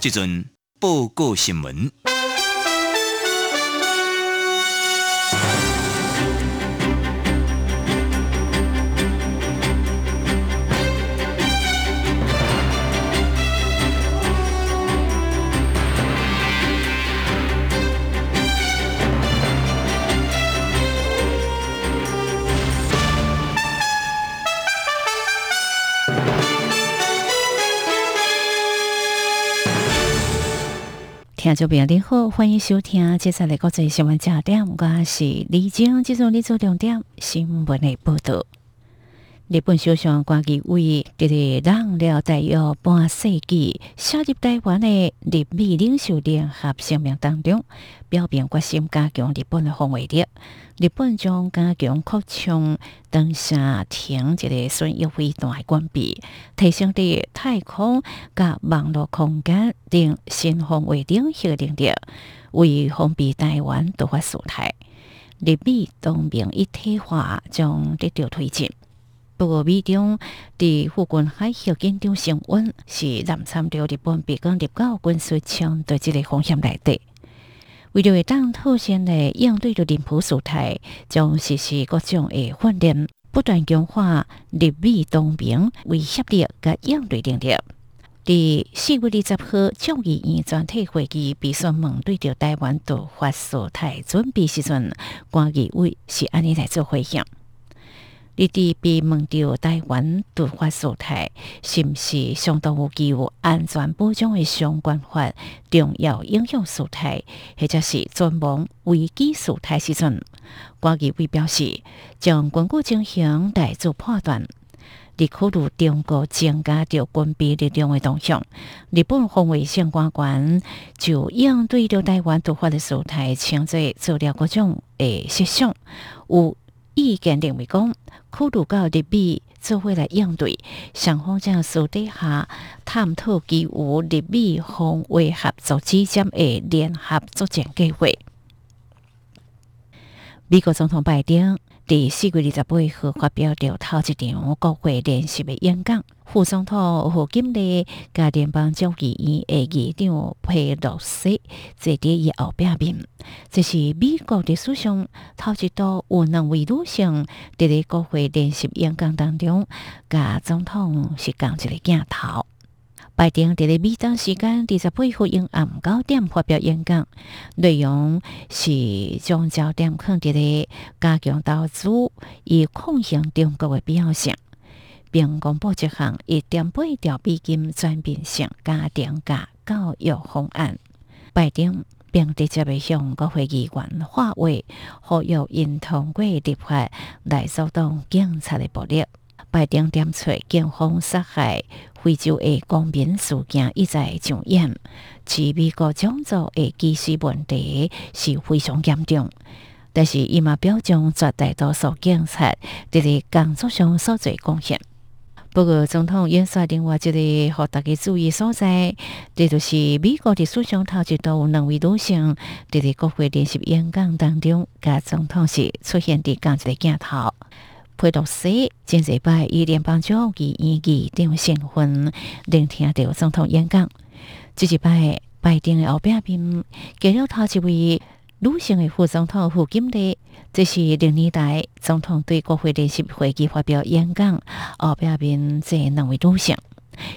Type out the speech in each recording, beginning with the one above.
这阵报告新闻。听众朋友您好，欢迎收听接下来国际新闻焦点，我是李晶，接着你做重点新闻的报道。日本首相菅义伟伫咧让了大约半世纪，写入台湾的日美领袖联合声明当中，表明决心加强日本的防卫力。日本将加强扩充当下停一个损益飞弹的关闭，提升伫太空甲网络空间等新防卫领域的能力，为封闭台湾突发事态。日美同盟一体化将得到推进。不过，美中伫附近海峡紧张升温，是南参着日本被讲入到军事强对这个风险内底。为了会当妥善的应对着林普事态，将实施各种的训练，不断强化日美同盟威胁力甲应对能力。伫四月二十号众议院全体会议必须面对着台湾突发事态准备时阵，关议会是安尼来做回应。你伫被问到台湾突发事态是毋是相当有具有安全保障的相关法重要影响事态，或者是专门危机事态时阵，关议会表示将军国进行来做判断。伫考虑中国增加着军备力量的动向，日本防卫相关官就应对着台湾突发的事态，请在做了各种诶设想，有意见认为讲。考虑到日美做伙来应对，双方将私底下探讨基于日美防卫合作之间的联合作战计划。美国总统拜登。第四月二十八号发表了头一场国会联席的演讲，副总统胡锦丽加联邦众议院的议长佩洛西坐伫伊后壁面。这是美国历史上头一度有两位女性伫咧国会联席演讲当中，甲总统是共一个镜头。拜登伫咧美东时间二十八号用暗九点发表演讲，内容是将焦点放伫咧加强投资以抗衡中国的必要性，并公布一项一点八条美金转变性家庭价教育方案。拜登并直接向国会议员发话，呼吁因通过立法来阻挡警察的暴力。拜登点出警方杀害非洲的公民事件一再上演，指美国种族的歧视问题是非常严重。但是伊嘛表彰绝大多数警察伫咧工作上所做贡献。不过，总统演说另外一个互大家注意所在，这就是美国历史上头一度有两位女性伫咧国会联席演讲当中，甲总统是出现伫共一个镜头。佩洛西前日拜伊联邦众议院议长身份聆听到总统演讲。这一拜拜登的后边边加了头一位女性的副总统胡锦丽，这是历年来总统对国会联席会议发表演讲后边边这两位女性。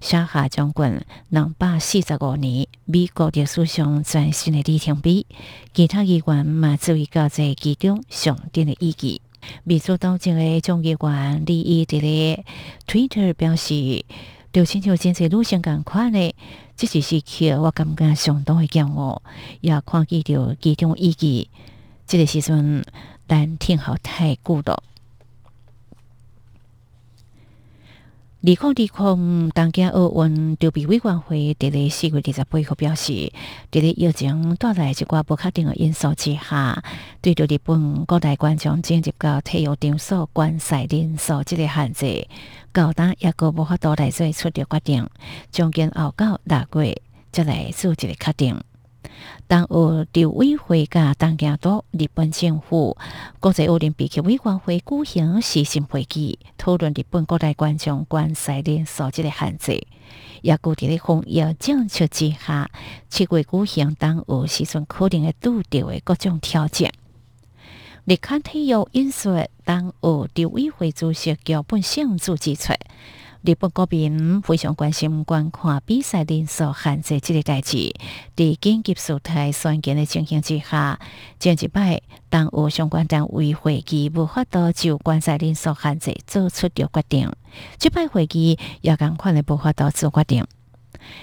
沙夏将军两百四十五年美国历史上全新的里程碑，其他议员嘛注意到这其中上顶的意义。美国当前的众议员利益的咧 Twitter 表示，就亲像真侪女性共款的，即一时刻我感觉相当的骄傲，也看见着其中意义。这个时阵咱听候太久了。二零二空东京奥运筹备委员会伫咧四月二十八号表示，伫咧疫情带来一寡不确定的因素之下，对着日本各大观众进入到体育场所观赛人数即个限制，高达一个无法度来做出着决定，将近后到六月再来做一个确定。当有调委会甲东京都日本政府国际奥林匹克委员会举行视讯会议，讨论日本各大观众观赛人数即个限制，也固伫咧防疫政策之下，七月举行当有时阵可能会拄着的各种挑战。日刊体育因素当有调委会主席桥本胜主指出。日本国民非常关心观看比赛人数限制这个代志。在紧急事态宣言的情形之下，前一摆当有相关单位会议无法度就观赛人数限制做出着决定，这摆会议也共款的无法度做决定。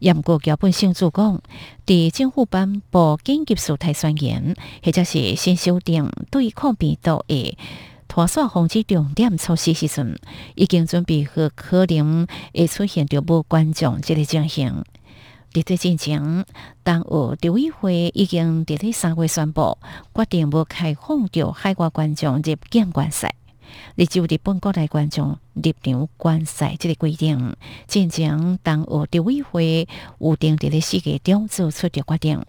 严过桥本性主讲，伫政府颁布紧急事态宣言，或者是新修订对抗病毒的。拖刷防止重点措施时阵，已经准备好可能会出现着无观众即个情形。伫对进前，当有刘委会已经伫咧三月宣布，决定无开放着海外观众入境观赛。立就日本国内观众入场观赛即个规定，进行当学的委会有定伫咧四月中做出的决定，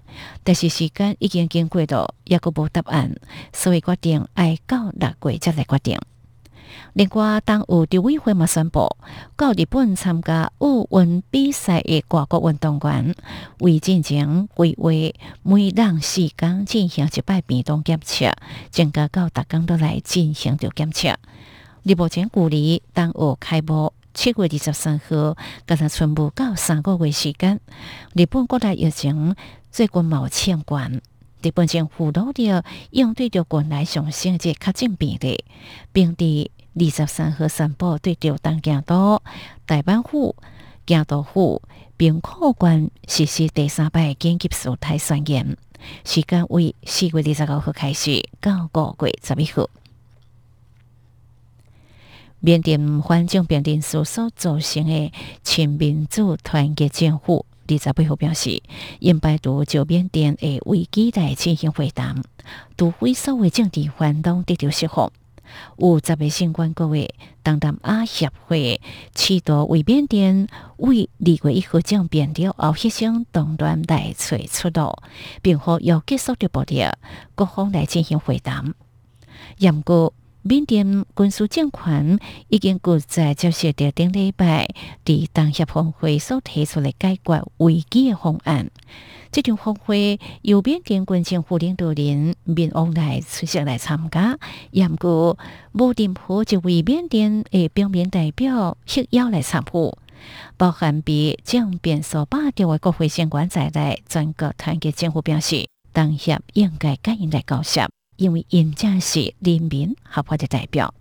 但是时间已经经过了，也个无答案，所以决定爱到六月则来决定。另外，当有调委会嘛宣布，到日本参加奥运比赛的外国运动员，为进行规划每人时间进行一摆病毒检测，增加到逐工都来进行着检测。日目前距离当学开幕七月二十三号，加上全部到三个月时间。日本国内疫情最近冒千关，日本政府努力应对着国内上升的确诊病例，并伫二十三号宣布对着东京都、大阪府、京都府并客观实施第三摆紧急事态宣言，时间为四月二十九号开始，到五月十一号。缅甸反政变人数所造成的亲民主团结政府二十八号表示，因拜读就缅甸的危机来进行会谈，除非所谓政治反动得到释放。有十个新冠各位，当当啊协会企图为缅甸为二月一号将变掉后牺牲动乱来催出道，并和要结束的目的，各方来进行会谈。不过，缅甸军事政权已经搁在接受着顶礼拜伫当协峰会所提出的解决危机的方案。这场峰会由缅甸军政府领导人民往来出席来参加，也毋过无任何一位缅甸的表面代表受邀来参与，包含被将变所霸掉的国会相关在内，全国团结政府表示，当协应该感应来交涉。因为因正是人民合法的代表。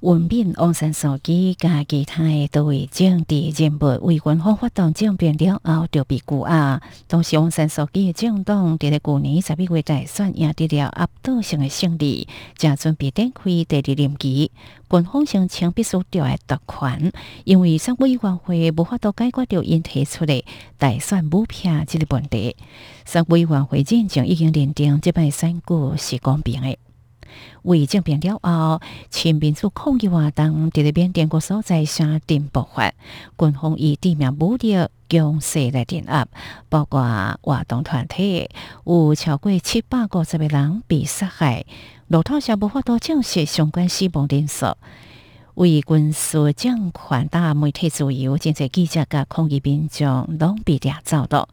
文民王山书记加其他的多位政治人物为军方发动政变了后，就被拘押。当时王山书记的政党伫咧去年十一月大选赢得了压倒性的胜利，正准备展开第二任期。军方声称必须调来夺权，因为选委员会无法度解决掉因提出诶大选补票这个问题。选委员会认证已经认定这摆选举是公平的。为政变了后，亲民主抗议活动伫咧缅甸国所在相定爆发，军方以地面武力强势来镇压，包括活动团体有超过七百五十个人被杀害。路透社无法度证实相关死亡人数。为军事政权打媒体自由，真侪记者甲抗议民众拢被掠走了。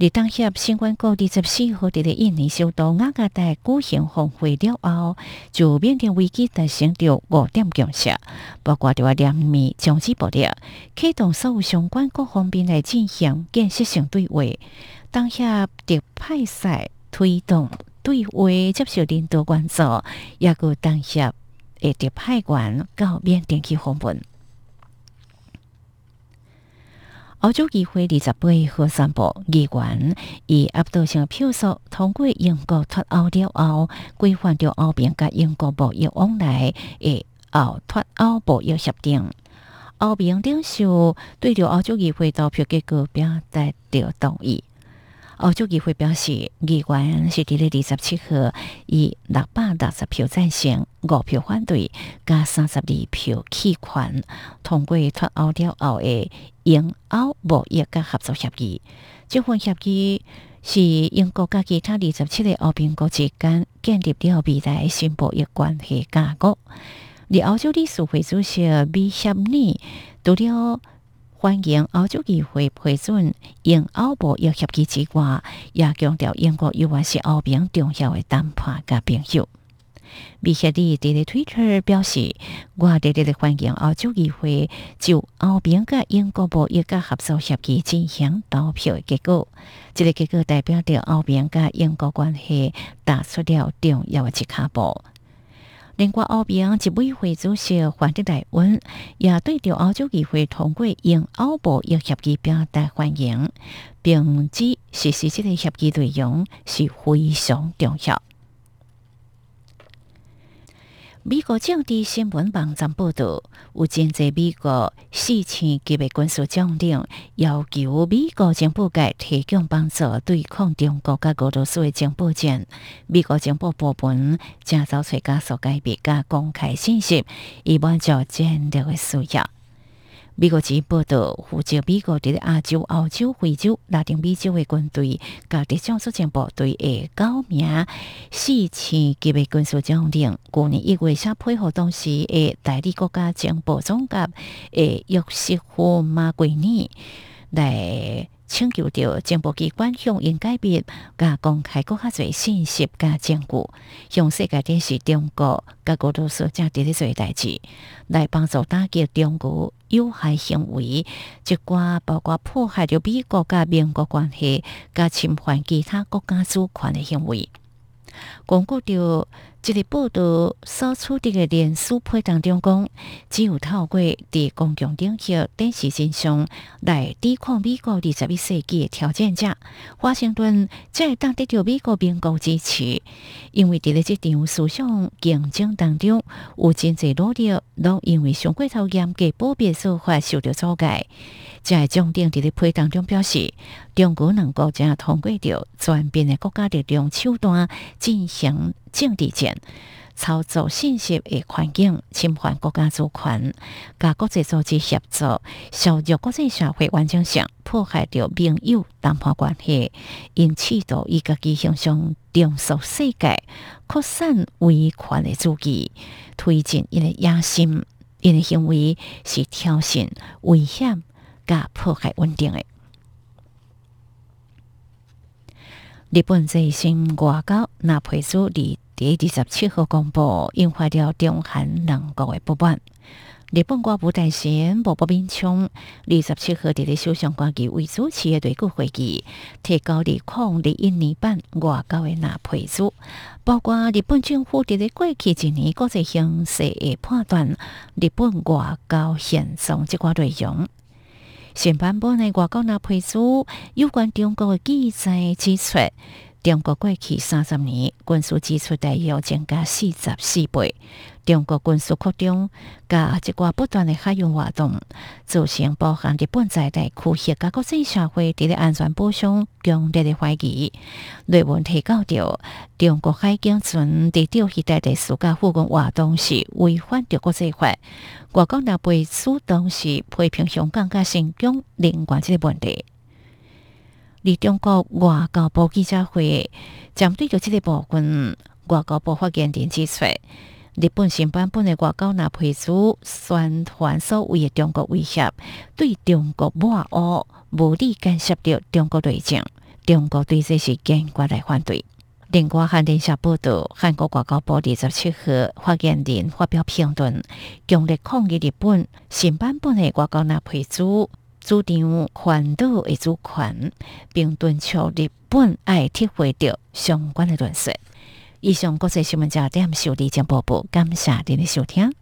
伫当下新冠高二十四号伫咧印尼首都雅加达举行峰会了后，就缅甸危机达成着五点共识，包括着联面终止暴力，启动所有相关各方面来进行建设性对话。当下特派赛推动对话接受领导关注，也个当下会特派员到缅甸去访问。澳洲议会二十八号宣布，议员以压倒性票数通过英国脱欧了后，规范着欧盟甲英国贸易往来的后脱欧贸易协定。欧边领袖对着澳洲议会投票结果表达着同意。欧洲议会表示，议员是伫咧二十七号以六百六十票赞成、五票反对加三十二票弃权通过脱欧了后的英欧贸易甲合作协议。这份协议是英国甲其他二十七个欧边国之间建立了未来新贸易关系架构。而欧洲理事会主席米歇尔除了欢迎欧洲议会批准英欧贸易协议之外，也强调英国永远是欧边重要的谈判甲朋友。米歇尔伫咧推特表示：“我热烈欢迎欧洲议会就欧边甲英国贸易甲合作协议进行投票的结果。这个结果代表着欧边甲英国关系踏出了重要的一卡步。”另外，欧边执委会主席黄德代文也对着欧洲议会通过英欧贸易协议表达欢迎，并指实施这个协议内容是非常重要。美国政治新闻网站报道，有真济美国四千级别军事将领要求美国情报界提供帮助对抗中国甲俄罗斯的情报战。美国情报部门正找出加速改变甲公开信息，以满足战略的需要。美国之报道，负责美国伫亚洲、澳洲、非洲、拉丁美洲的军队，甲特种作战部队的九名四千级别军事将领，去年一月才配合当时的代理国家情报总监的约瑟夫·马奎尼来。请求着情报机关向应改变、甲公开更较侪信息、甲证据，向世界展示中国甲俄罗斯正伫咧做代志，来帮助打击中国有害行为，一寡包括破坏着美国甲民国关系、甲侵犯其他国家主权的行为。巩固着这个报道所处的个连书配当中讲，只有透过伫公共领域电视真相来抵抗美国二十一世纪的挑战者，华盛顿才会当得到美国民国支持。因为伫咧即场思想竞争当中，有真济努力拢因为上过头严格保密手法受到阻碍。在重点伫咧批当中表示，中国能够正通过着全边的国家力量手段进行政治战，操作信息的环境，侵犯国家主权，甲国际组织合作，削弱国际社会完整性，破坏着盟友谈判关系，因企图以家己形象重塑世界，扩散威权的主义，推进因的野心，因的行为是挑衅、危险。甲破坏稳定的。日本最新外交纳佩斯伫第二十七号公布，引发了中韩两国的不满。日本外务大臣吴伯明称二十七号伫咧首相官邸为主持的对局会议，提高日抗日一年半外交的纳佩斯，包括日本政府伫咧过去一年国际形势的判断，日本外交现状即寡内容。新版本的外国那配书有关中国的记载指出，中国过去三十年军事支出大约增加四十四倍。中国军事扩张加一寡不断的海洋活动，造成包含日本在内区域甲国际社会伫咧安全保障强烈的怀疑。内文提到着中国海警船伫钓鱼台地自家附近活动是违反着国际法。外国那被主动是批评香港甲新疆另外即个问题。而中国外交部记者会针对着即个部分，外交部发言人指出。日本新版本的外交纳配书宣传所谓的中国威胁，对中国抹黑、无理干涉着中国内政，中国对这是坚决来反对。另外，韩联社报道，韩国外交部二十七号发言人发表评论，强烈抗议日本新版本的外交纳配书主张环岛的主权，并敦促日本爱体会到相关的论述。以上国际新闻焦点，受理将播报，感谢您的收听。